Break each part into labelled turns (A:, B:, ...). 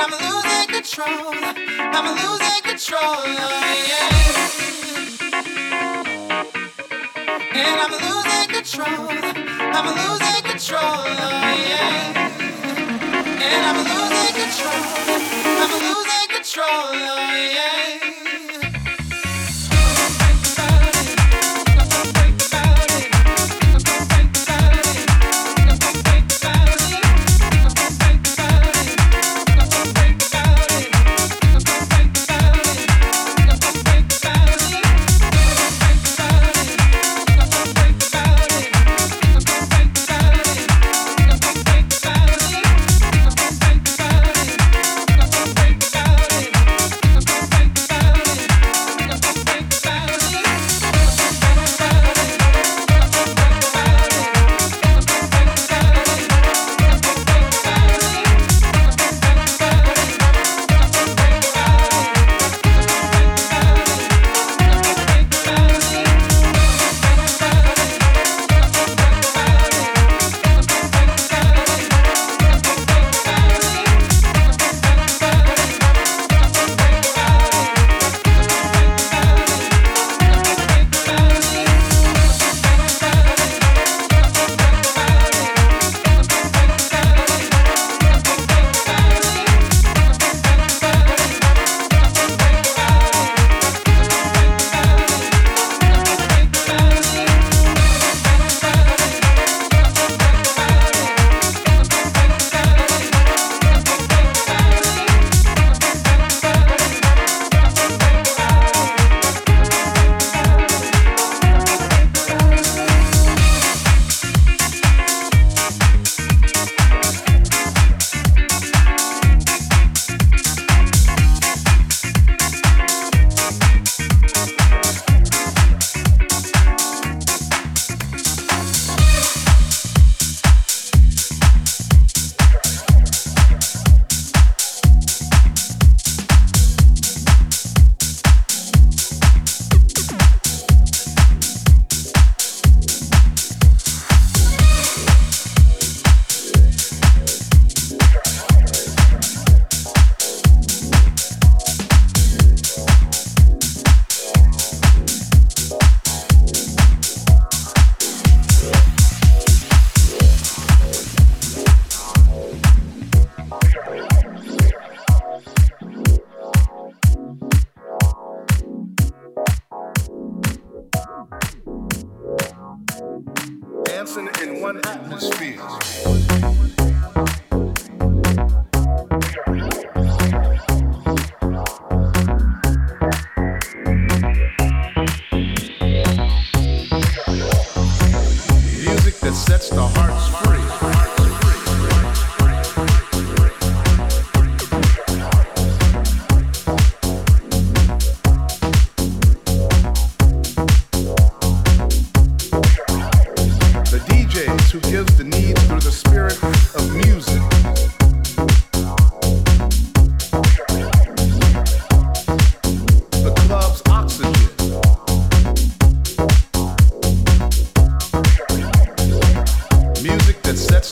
A: I'm losing control. I'm losing control. Yeah. And I'm losing control. I'm losing control. Yeah. And I'm losing control. I'm losing control. Yeah.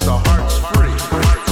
A: the hearts free.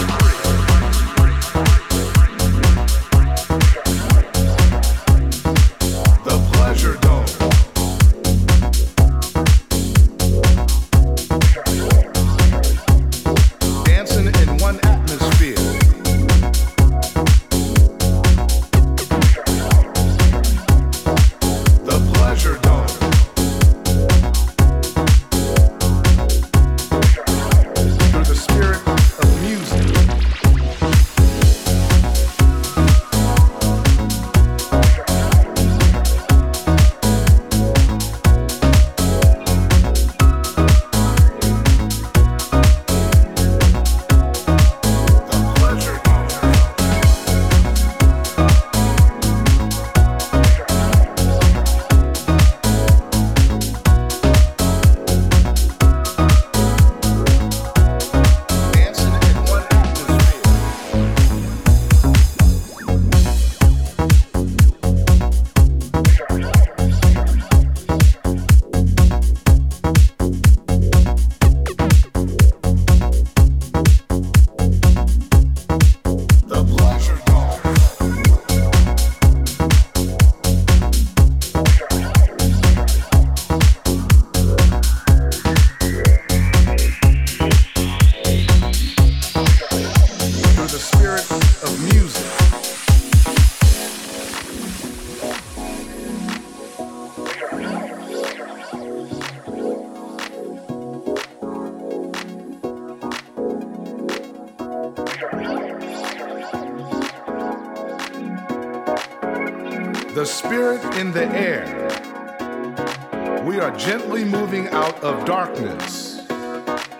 A: We are gently moving out of darkness,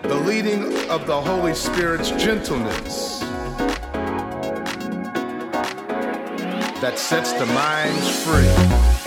A: the leading of the Holy Spirit's gentleness that sets the minds free.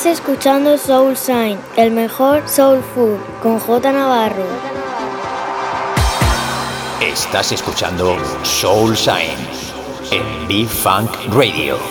B: Estás escuchando Soul Sign, el mejor soul food, con J Navarro.
C: Estás escuchando Soul Sign en B-Funk Radio.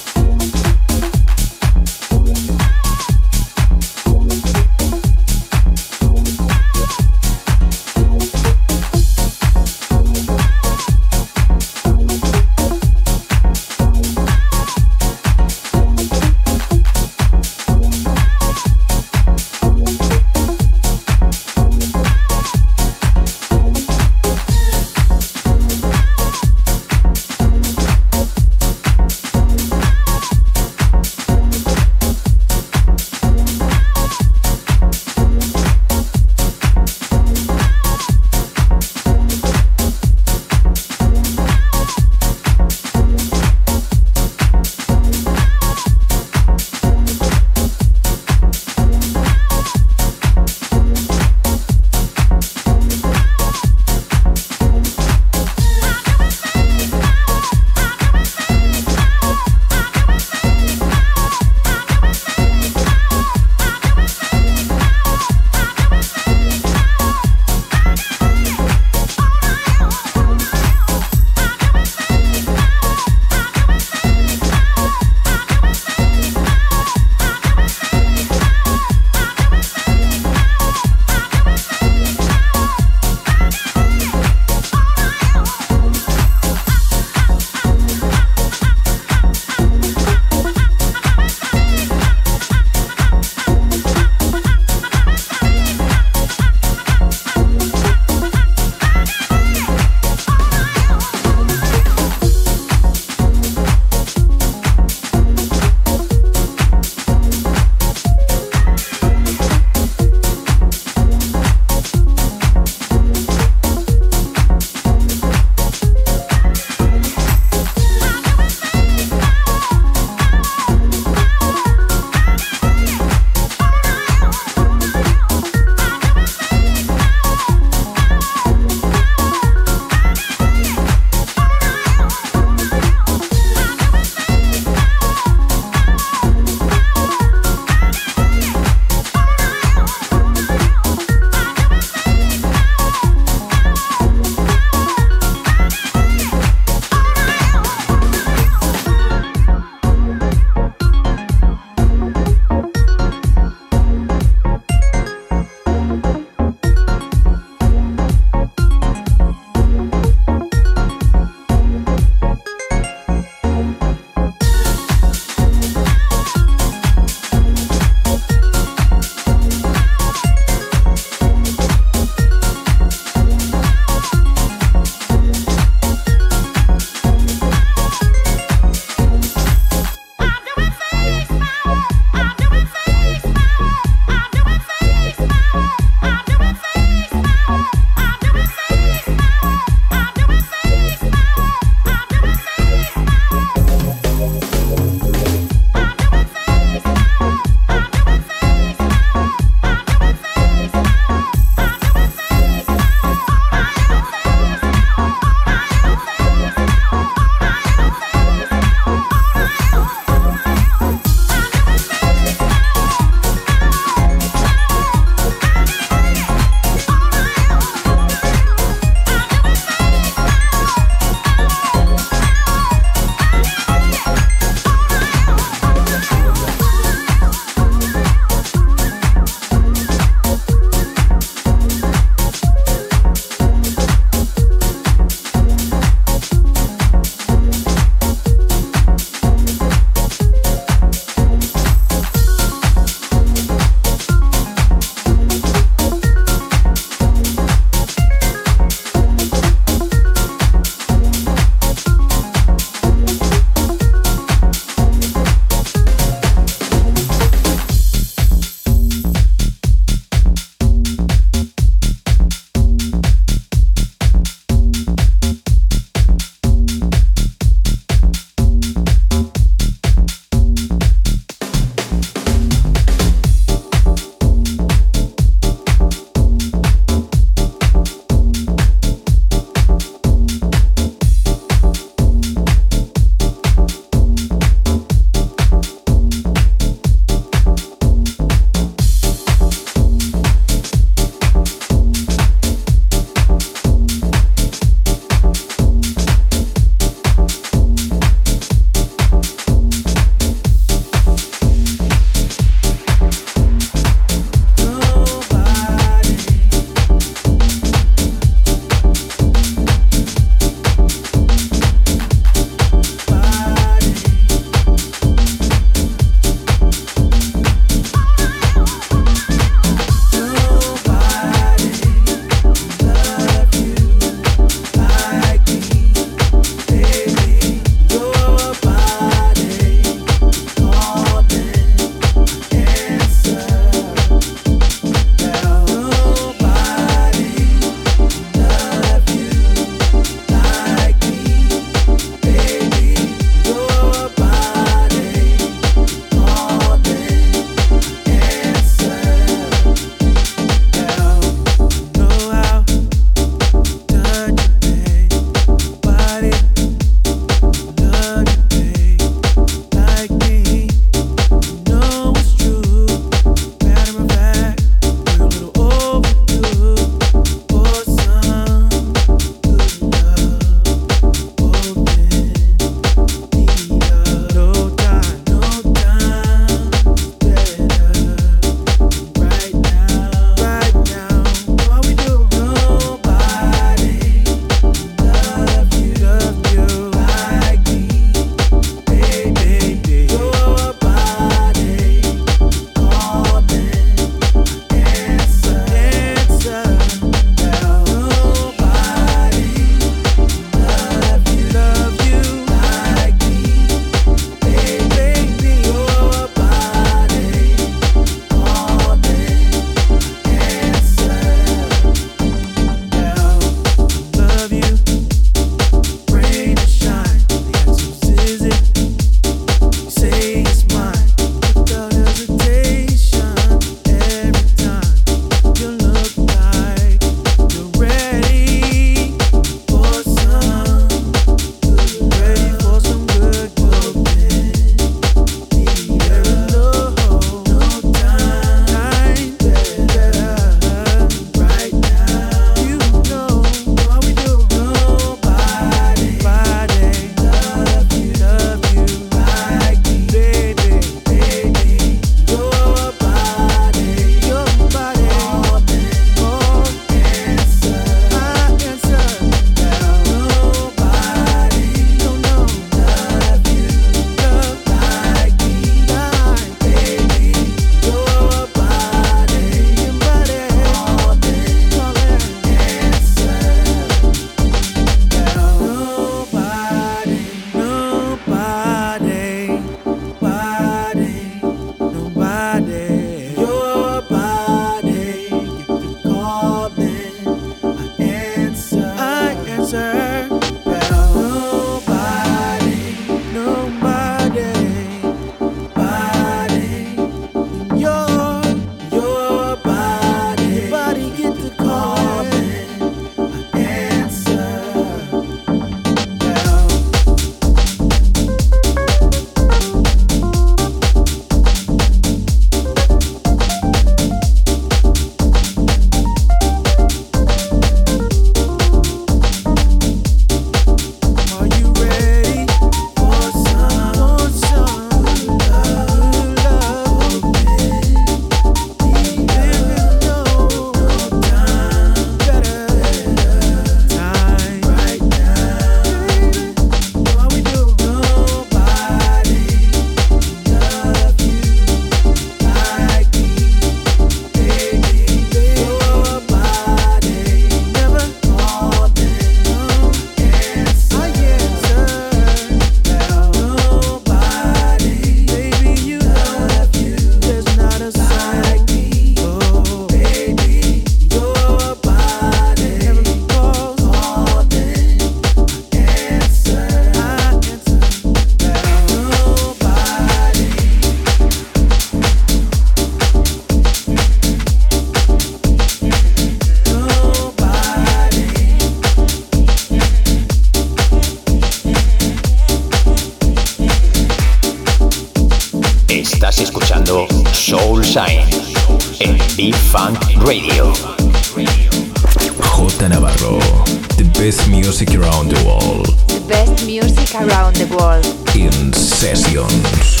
D: Music around the world. In sessions.